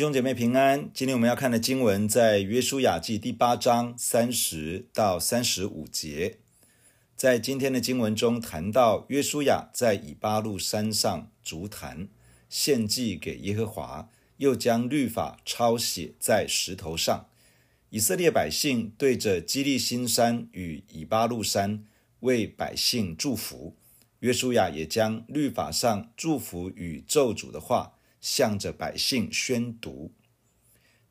弟兄姐妹平安，今天我们要看的经文在约书亚记第八章三十到三十五节。在今天的经文中谈到约书亚在以巴路山上足坛，献祭给耶和华，又将律法抄写在石头上。以色列百姓对着基利新山与以巴路山为百姓祝福，约书亚也将律法上祝福与咒诅的话。向着百姓宣读。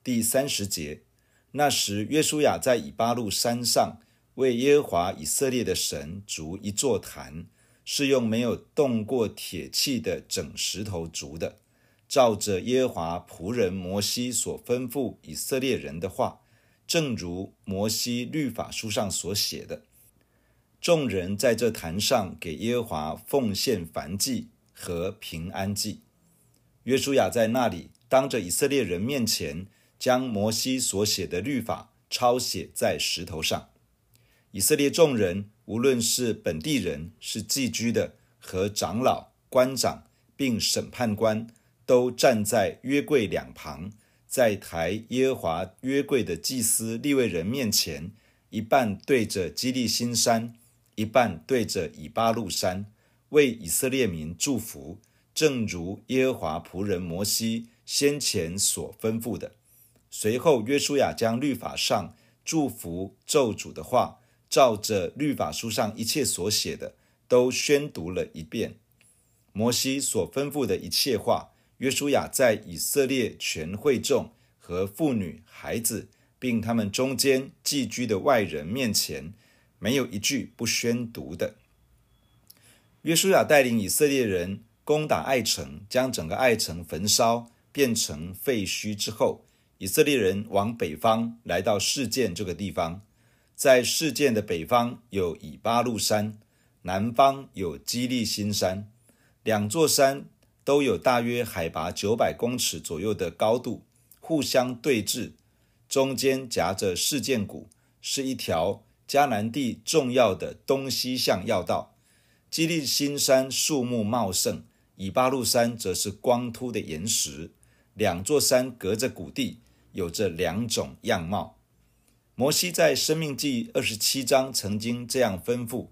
第三十节，那时约书亚在以巴路山上为耶和华以色列的神筑一座坛，是用没有动过铁器的整石头筑的，照着耶和华仆人摩西所吩咐以色列人的话，正如摩西律法书上所写的。众人在这坛上给耶和华奉献燔祭和平安祭。约书亚在那里当着以色列人面前，将摩西所写的律法抄写在石头上。以色列众人，无论是本地人、是寄居的和长老、官长，并审判官，都站在约柜两旁，在抬耶和华约柜的祭司利未人面前，一半对着基利新山，一半对着以巴路山，为以色列民祝福。正如耶和华仆人摩西先前所吩咐的，随后约书亚将律法上祝福咒诅的话，照着律法书上一切所写的，都宣读了一遍。摩西所吩咐的一切话，约书亚在以色列全会众和妇女、孩子，并他们中间寄居的外人面前，没有一句不宣读的。约书亚带领以色列人。攻打爱城，将整个爱城焚烧，变成废墟之后，以色列人往北方来到示剑这个地方。在示剑的北方有以巴路山，南方有基利心山，两座山都有大约海拔九百公尺左右的高度，互相对峙，中间夹着示剑谷，是一条迦南地重要的东西向要道。基利心山树木茂盛。以巴路山则是光秃的岩石，两座山隔着谷地，有着两种样貌。摩西在生命记二十七章曾经这样吩咐：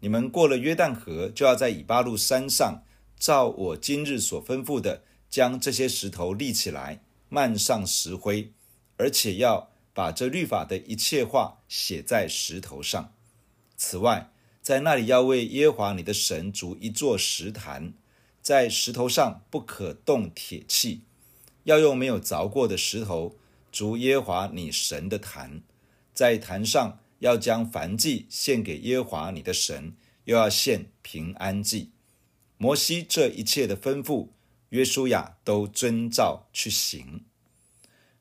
你们过了约旦河，就要在以巴路山上，照我今日所吩咐的，将这些石头立起来，漫上石灰，而且要把这律法的一切话写在石头上。此外，在那里要为耶和华你的神筑一座石坛。在石头上不可动铁器，要用没有凿过的石头筑耶和华你神的坛。在坛上要将燔祭献给耶和华你的神，又要献平安祭。摩西这一切的吩咐，约书亚都遵照去行。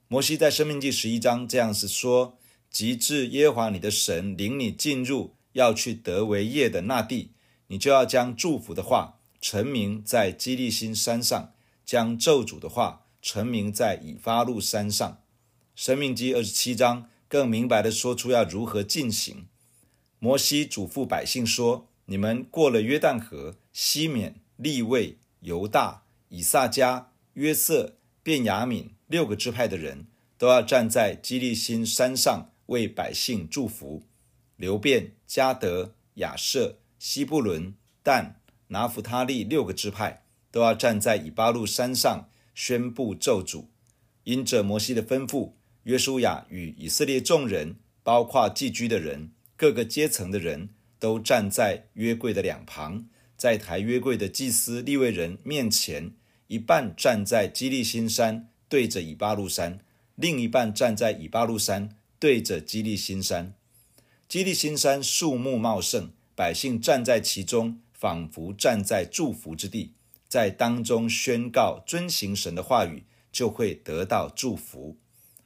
摩西在生命记十一章这样子说：及至耶和华你的神领你进入要去得为业的那地，你就要将祝福的话。陈明在基利心山上，将咒诅的话陈明在以巴路山上。申命记二十七章更明白地说出要如何进行。摩西嘱咐百姓说：“你们过了约旦河，西缅、利未、犹大、以萨迦、约瑟、便雅悯六个支派的人都要站在基利心山上为百姓祝福。流便、加德、亚设、西布伦、但。”拿弗他利六个支派都要站在以巴路山上宣布咒诅。因着摩西的吩咐，约书亚与以色列众人，包括寄居的人、各个阶层的人都站在约柜的两旁，在抬约柜的祭司利未人面前，一半站在基利新山对着以巴路山，另一半站在以巴路山对着基利新山。基利新山树木茂盛，百姓站在其中。仿佛站在祝福之地，在当中宣告遵行神的话语，就会得到祝福。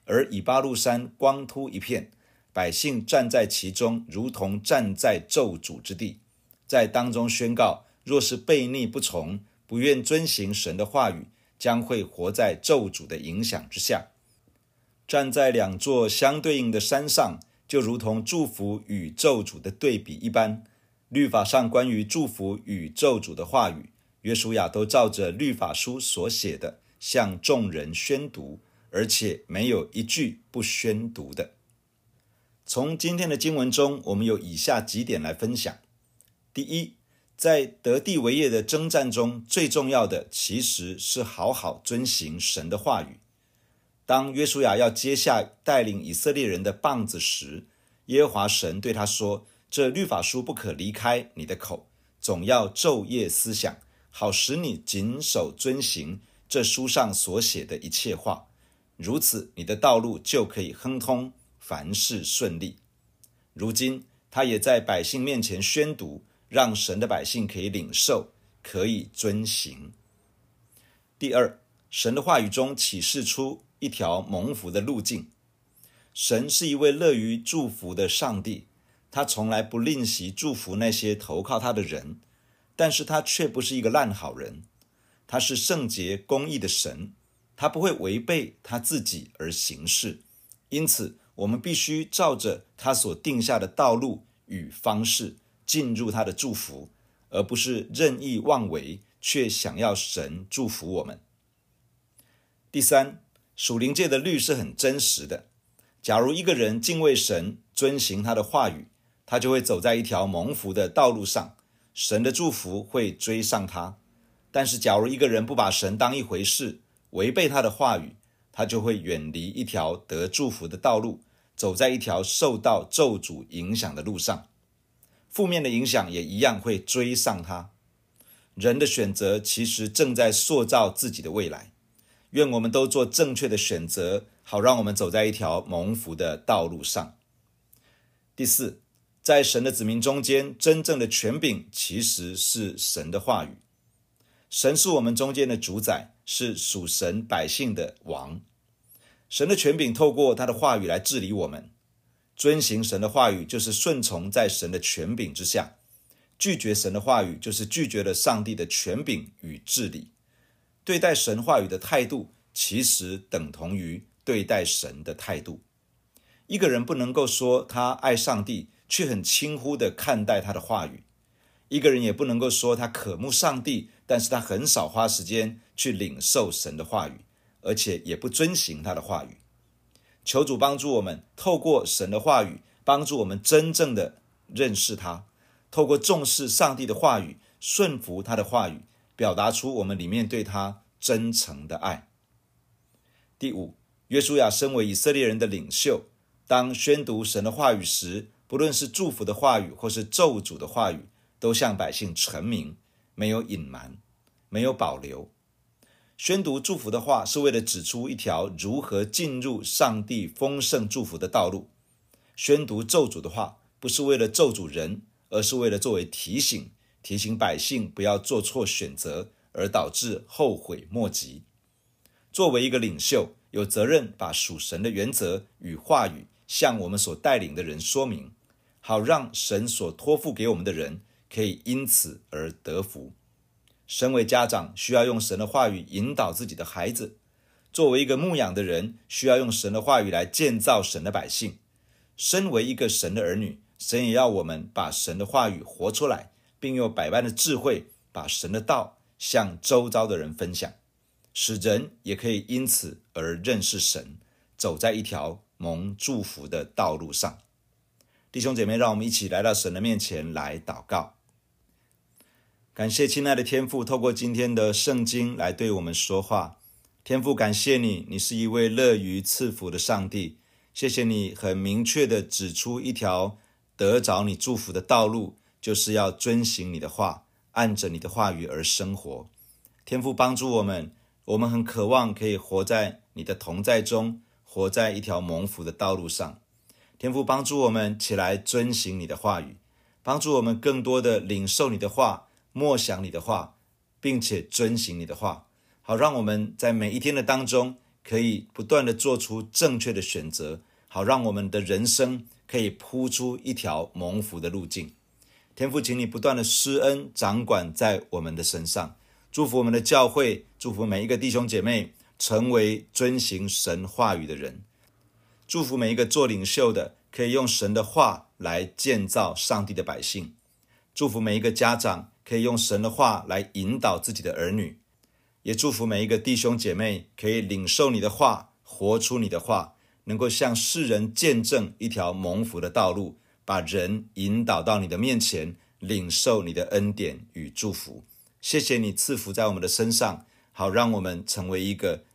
而以巴路山光秃一片，百姓站在其中，如同站在咒诅之地，在当中宣告：若是悖逆不从，不愿遵行神的话语，将会活在咒诅的影响之下。站在两座相对应的山上，就如同祝福与咒诅的对比一般。律法上关于祝福与咒诅的话语，约书亚都照着律法书所写的向众人宣读，而且没有一句不宣读的。从今天的经文中，我们有以下几点来分享：第一，在得地为业的征战中，最重要的其实是好好遵行神的话语。当约书亚要接下带领以色列人的棒子时，耶和华神对他说：“这律法书不可离开你的口，总要昼夜思想，好使你谨守遵行这书上所写的一切话。如此，你的道路就可以亨通，凡事顺利。”如今，他也在百姓面前宣读。让神的百姓可以领受，可以遵行。第二，神的话语中启示出一条蒙福的路径。神是一位乐于祝福的上帝，他从来不吝惜祝福那些投靠他的人，但是他却不是一个烂好人。他是圣洁公义的神，他不会违背他自己而行事。因此，我们必须照着他所定下的道路与方式。进入他的祝福，而不是任意妄为，却想要神祝福我们。第三，属灵界的律是很真实的。假如一个人敬畏神，遵行他的话语，他就会走在一条蒙福的道路上，神的祝福会追上他。但是，假如一个人不把神当一回事，违背他的话语，他就会远离一条得祝福的道路，走在一条受到咒诅影响的路上。负面的影响也一样会追上他。人的选择其实正在塑造自己的未来。愿我们都做正确的选择，好让我们走在一条蒙福的道路上。第四，在神的子民中间，真正的权柄其实是神的话语。神是我们中间的主宰，是属神百姓的王。神的权柄透过他的话语来治理我们。遵行神的话语，就是顺从在神的权柄之下；拒绝神的话语，就是拒绝了上帝的权柄与治理。对待神话语的态度，其实等同于对待神的态度。一个人不能够说他爱上帝，却很轻忽地看待他的话语；一个人也不能够说他渴慕上帝，但是他很少花时间去领受神的话语，而且也不遵行他的话语。求主帮助我们，透过神的话语，帮助我们真正的认识他；透过重视上帝的话语，顺服他的话语，表达出我们里面对他真诚的爱。第五，约书亚身为以色列人的领袖，当宣读神的话语时，不论是祝福的话语或是咒诅的话语，都向百姓陈明，没有隐瞒，没有保留。宣读祝福的话，是为了指出一条如何进入上帝丰盛祝福的道路；宣读咒诅的话，不是为了咒诅人，而是为了作为提醒，提醒百姓不要做错选择，而导致后悔莫及。作为一个领袖，有责任把属神的原则与话语向我们所带领的人说明，好让神所托付给我们的人可以因此而得福。身为家长，需要用神的话语引导自己的孩子；作为一个牧养的人，需要用神的话语来建造神的百姓。身为一个神的儿女，神也要我们把神的话语活出来，并用百般的智慧把神的道向周遭的人分享，使人也可以因此而认识神，走在一条蒙祝福的道路上。弟兄姐妹，让我们一起来到神的面前来祷告。感谢亲爱的天父，透过今天的圣经来对我们说话。天父，感谢你，你是一位乐于赐福的上帝。谢谢你很明确的指出一条得着你祝福的道路，就是要遵行你的话，按着你的话语而生活。天父帮助我们，我们很渴望可以活在你的同在中，活在一条蒙福的道路上。天父帮助我们起来遵行你的话语，帮助我们更多的领受你的话。默想你的话，并且遵行你的话，好让我们在每一天的当中，可以不断地做出正确的选择，好让我们的人生可以铺出一条蒙福的路径。天父，请你不断地施恩掌管在我们的身上，祝福我们的教会，祝福每一个弟兄姐妹成为遵行神话语的人，祝福每一个做领袖的可以用神的话来建造上帝的百姓，祝福每一个家长。可以用神的话来引导自己的儿女，也祝福每一个弟兄姐妹可以领受你的话，活出你的话，能够向世人见证一条蒙福的道路，把人引导到你的面前，领受你的恩典与祝福。谢谢你赐福在我们的身上，好让我们成为一个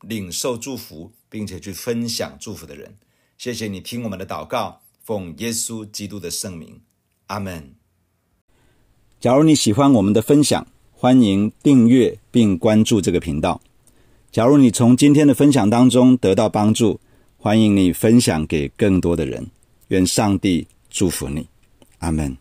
领受祝福并且去分享祝福的人。谢谢你听我们的祷告，奉耶稣基督的圣名，阿门。假如你喜欢我们的分享，欢迎订阅并关注这个频道。假如你从今天的分享当中得到帮助，欢迎你分享给更多的人。愿上帝祝福你，阿门。